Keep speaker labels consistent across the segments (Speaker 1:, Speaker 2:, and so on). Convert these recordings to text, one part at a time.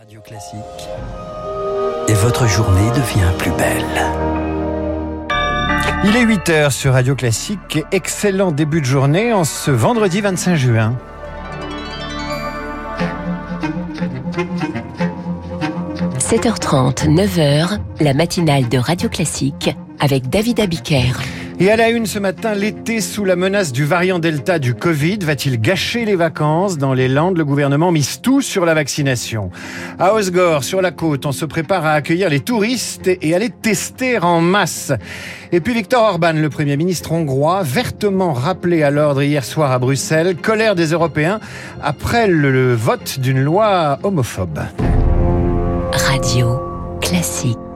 Speaker 1: Radio Classique. Et votre journée devient plus belle.
Speaker 2: Il est 8 heures sur Radio Classique. Excellent début de journée en ce vendredi 25 juin.
Speaker 3: – 7h30, 9h, la matinale de Radio Classique avec David Abiker.
Speaker 2: Et à la une ce matin, l'été sous la menace du variant Delta du Covid va-t-il gâcher les vacances Dans les Landes, le gouvernement mise tout sur la vaccination. À Osgore, sur la côte, on se prépare à accueillir les touristes et à les tester en masse. Et puis Viktor Orban, le Premier ministre hongrois, vertement rappelé à l'ordre hier soir à Bruxelles, colère des Européens après le vote d'une loi homophobe.
Speaker 3: Radio classique.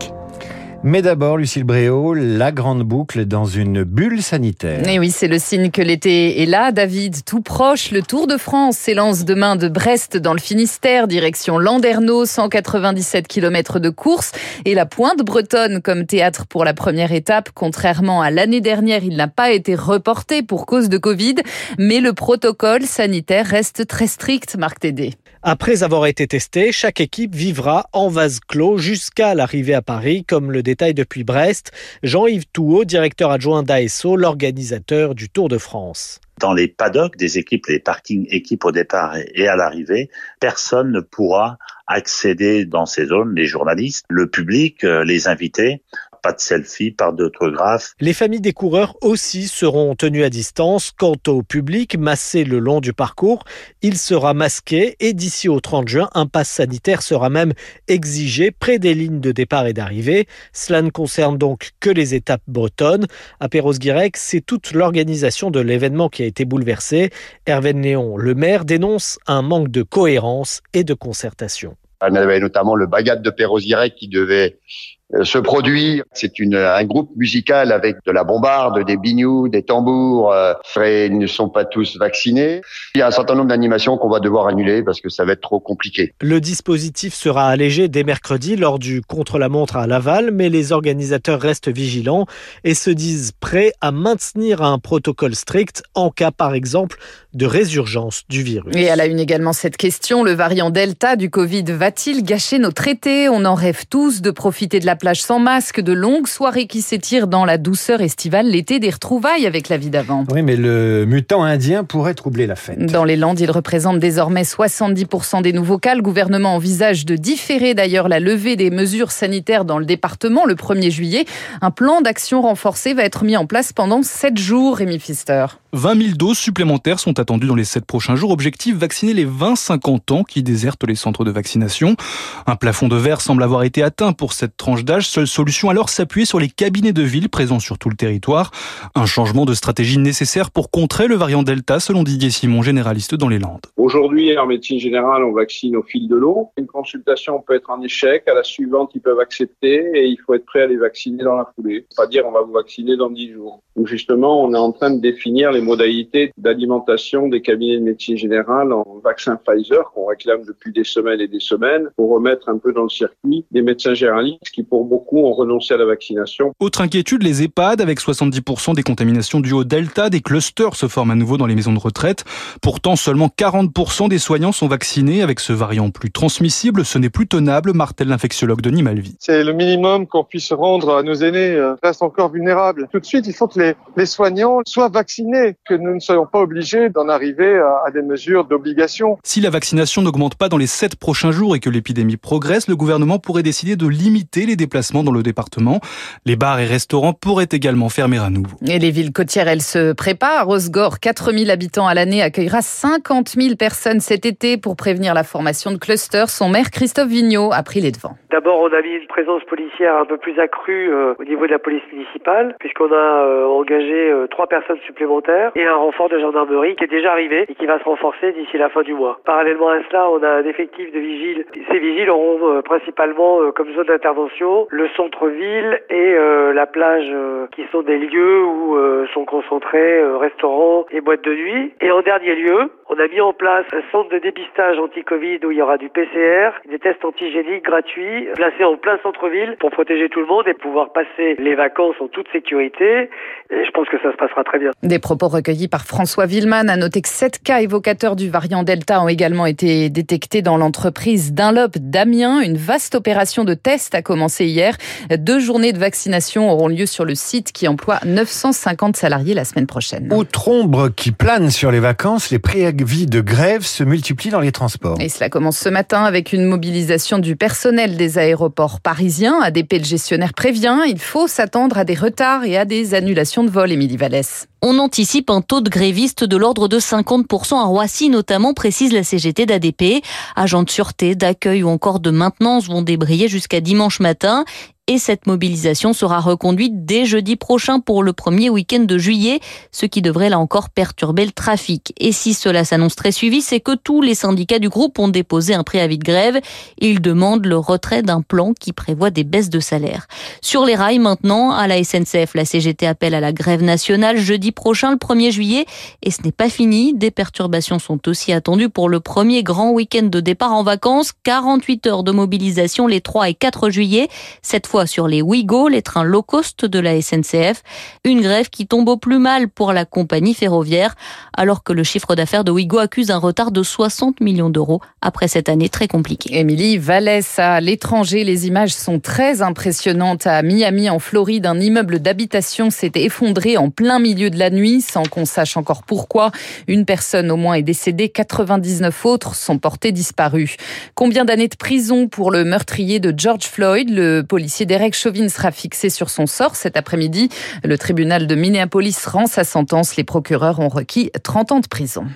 Speaker 2: Mais d'abord, Lucille Bréau, la grande boucle dans une bulle sanitaire.
Speaker 4: Et oui, c'est le signe que l'été est là, David, tout proche. Le Tour de France s'élance demain de Brest dans le Finistère, direction Landerneau, 197 km de course. Et la pointe bretonne comme théâtre pour la première étape. Contrairement à l'année dernière, il n'a pas été reporté pour cause de Covid. Mais le protocole sanitaire reste très strict, Marc Tédé.
Speaker 5: Après avoir été testé, chaque équipe vivra en vase clos jusqu'à l'arrivée à Paris, comme le détaille depuis Brest Jean-Yves Touot, directeur adjoint d'ASO, l'organisateur du Tour de France.
Speaker 6: Dans les paddocks des équipes, les parkings équipes au départ et à l'arrivée, personne ne pourra accéder dans ces zones, les journalistes, le public, euh, les invités, pas de selfie, pas d'autographe.
Speaker 5: Les familles des coureurs aussi seront tenues à distance. Quant au public massé le long du parcours, il sera masqué et d'ici au 30 juin, un pass sanitaire sera même exigé près des lignes de départ et d'arrivée. Cela ne concerne donc que les étapes bretonnes. À Perros-Guirec, c'est toute l'organisation de l'événement qui a été bouleversée. Hervé Néon, le maire, dénonce un manque de cohérence et de concertation.
Speaker 7: On avait notamment le Bagat de Perros-Guirec qui devait ce produit, c'est une, un groupe musical avec de la bombarde, des bignous, des tambours. Euh, ils ne sont pas tous vaccinés. Il y a un certain nombre d'animations qu'on va devoir annuler parce que ça va être trop compliqué.
Speaker 5: Le dispositif sera allégé dès mercredi lors du contre-la-montre à Laval, mais les organisateurs restent vigilants et se disent prêts à maintenir un protocole strict en cas, par exemple, de résurgence du virus.
Speaker 4: Et elle a une également cette question. Le variant Delta du Covid va-t-il gâcher nos traités? On en rêve tous de profiter de la plage sans masque, de longues soirées qui s'étirent dans la douceur estivale, l'été des retrouvailles avec la vie d'avant.
Speaker 2: Oui, mais le mutant indien pourrait troubler la fête.
Speaker 4: Dans les Landes, il représente désormais 70% des nouveaux cas. Le gouvernement envisage de différer d'ailleurs la levée des mesures sanitaires dans le département le 1er juillet. Un plan d'action renforcé va être mis en place pendant 7 jours, Rémi Pfister.
Speaker 8: 20 000 doses supplémentaires sont attendues dans les 7 prochains jours. Objectif, vacciner les 20-50 ans qui désertent les centres de vaccination. Un plafond de verre semble avoir été atteint pour cette tranche d'âge. Seule solution alors s'appuyer sur les cabinets de ville présents sur tout le territoire. Un changement de stratégie nécessaire pour contrer le variant Delta, selon Didier Simon, généraliste dans les Landes.
Speaker 9: Aujourd'hui, en médecine générale, on vaccine au fil de l'eau. Une consultation peut être en échec. À la suivante, ils peuvent accepter et il faut être prêt à les vacciner dans la foulée. Pas dire on va vous vacciner dans 10 jours. Donc justement, on est en train de définir les modalités d'alimentation des cabinets de médecine générale en vaccin Pfizer qu'on réclame depuis des semaines et des semaines pour remettre un peu dans le circuit des médecins généralistes qui pour beaucoup ont renoncé à la vaccination.
Speaker 8: Autre inquiétude, les EHPAD avec 70% des contaminations dues au Delta, des clusters se forment à nouveau dans les maisons de retraite. Pourtant, seulement 40% des soignants sont vaccinés avec ce variant plus transmissible. Ce n'est plus tenable, martèle l'infectiologue Denis Malvi.
Speaker 10: C'est le minimum qu'on puisse rendre à nos aînés, euh, restent encore vulnérables. Tout de suite, il faut que les, les soignants soient vaccinés, que nous ne soyons pas obligés d'en arriver à, à des mesures d'obligation.
Speaker 8: Si la vaccination n'augmente pas dans les 7 prochains jours et que l'épidémie progresse, le gouvernement pourrait décider de limiter les déplacements dans le département. Les bars et restaurants pourraient également fermer à nouveau.
Speaker 4: Et les villes côtières, elles se préparent. Osgore, 4000 habitants à l'année, accueillera 50 000 personnes cet été pour prévenir la formation de clusters. Son maire, Christophe Vigneault, a pris les devants.
Speaker 11: D'abord, on a mis une présence policière un peu plus accrue euh, au niveau de la police municipale, puisqu'on a euh, engagé euh, trois personnes supplémentaires et un renfort de gendarmerie qui est déjà arrivé et qui va se renforcer d'ici la fin du mois. Parallèlement à cela, on a un effectif de vigiles. Ces vigiles auront principalement comme zone d'intervention le centre-ville et la plage qui sont des lieux où sont concentrés restaurants et boîtes de nuit. Et en dernier lieu, on a mis en place un centre de dépistage anti-Covid où il y aura du PCR, des tests antigéniques gratuits, placés en plein centre-ville pour protéger tout le monde et pouvoir passer les vacances en toute sécurité. Et je pense que ça se passera très bien.
Speaker 4: Des propos recueillis par François Villeman. A noter que sept cas évocateurs du variant Delta ont également été détectés dans l'entreprise Dunlop d'Amiens. Une vaste opération de tests a commencé hier. Deux journées de vaccination auront lieu sur le site qui emploie 950 salariés la semaine prochaine.
Speaker 2: Outre ombre qui plane sur les vacances, les préavis de grève se multiplient dans les transports.
Speaker 4: Et cela commence ce matin avec une mobilisation du personnel des aéroports parisiens. ADP, le gestionnaire, prévient, il faut s'attendre à des retards et à des annulations de vol, Émilie Vallès.
Speaker 12: On anticipe un taux de grévistes de l'ordre de 50% à Roissy, notamment, précise la CGT d'ADP. Agents de sûreté, d'accueil ou encore de maintenance vont débrayer jusqu'à dimanche matin et cette mobilisation sera reconduite dès jeudi prochain pour le premier week-end de juillet, ce qui devrait là encore perturber le trafic. Et si cela s'annonce très suivi, c'est que tous les syndicats du groupe ont déposé un préavis de grève. Ils demandent le retrait d'un plan qui prévoit des baisses de salaire. Sur les rails maintenant, à la SNCF, la CGT appelle à la grève nationale jeudi prochain, le 1er juillet. Et ce n'est pas fini. Des perturbations sont aussi attendues pour le premier grand week-end de départ en vacances. 48 heures de mobilisation les 3 et 4 juillet. Cette sur les Ouigo, les trains low cost de la SNCF. Une grève qui tombe au plus mal pour la compagnie ferroviaire, alors que le chiffre d'affaires de Ouigo accuse un retard de 60 millions d'euros après cette année très compliquée.
Speaker 4: Émilie Vallès, à l'étranger, les images sont très impressionnantes. À Miami, en Floride, un immeuble d'habitation s'est effondré en plein milieu de la nuit, sans qu'on sache encore pourquoi. Une personne au moins est décédée, 99 autres sont portées disparues. Combien d'années de prison pour le meurtrier de George Floyd, le policier Derek Chauvin sera fixé sur son sort cet après-midi. Le tribunal de Minneapolis rend sa sentence. Les procureurs ont requis 30 ans de prison.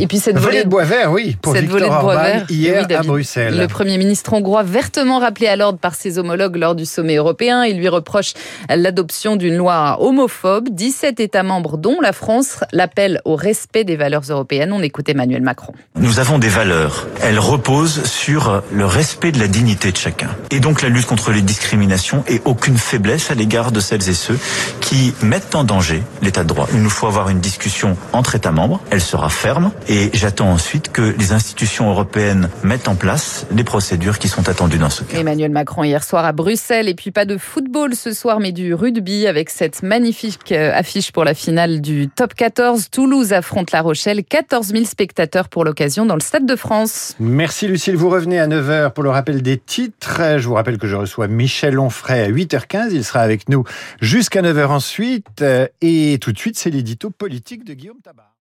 Speaker 2: Et puis cette volée de bois vert, oui, pour cette Victor Orban hier à Bruxelles.
Speaker 4: Le Premier ministre hongrois, vertement rappelé à l'ordre par ses homologues lors du sommet européen, il lui reproche l'adoption d'une loi homophobe. 17 États membres, dont la France, l'appellent au respect des valeurs européennes. On écoute Emmanuel Macron.
Speaker 13: Nous avons des valeurs. Elles reposent sur le respect de la dignité de chacun. Et donc la lutte contre les discriminations et aucune faiblesse à l'égard de celles et ceux qui mettent en danger l'état de droit. Il nous faut avoir une discussion entre États membres. Elle sera ferme et j'attends ensuite que les institutions européennes mettent en place les procédures qui sont attendues dans ce cas.
Speaker 4: Emmanuel Macron hier soir à Bruxelles. Et puis pas de football ce soir, mais du rugby avec cette magnifique euh, affiche pour la finale du top 14. Toulouse affronte La Rochelle. 14 000 spectateurs pour l'occasion dans le Stade de France.
Speaker 2: Merci Lucille. Vous revenez à 9h pour le rappel des titres. Je vous rappelle que je reçois Michel Onfray à 8h15. Il sera avec nous jusqu'à 9h ensuite. Et tout de suite, c'est l'édito politique de Guillaume Tabar.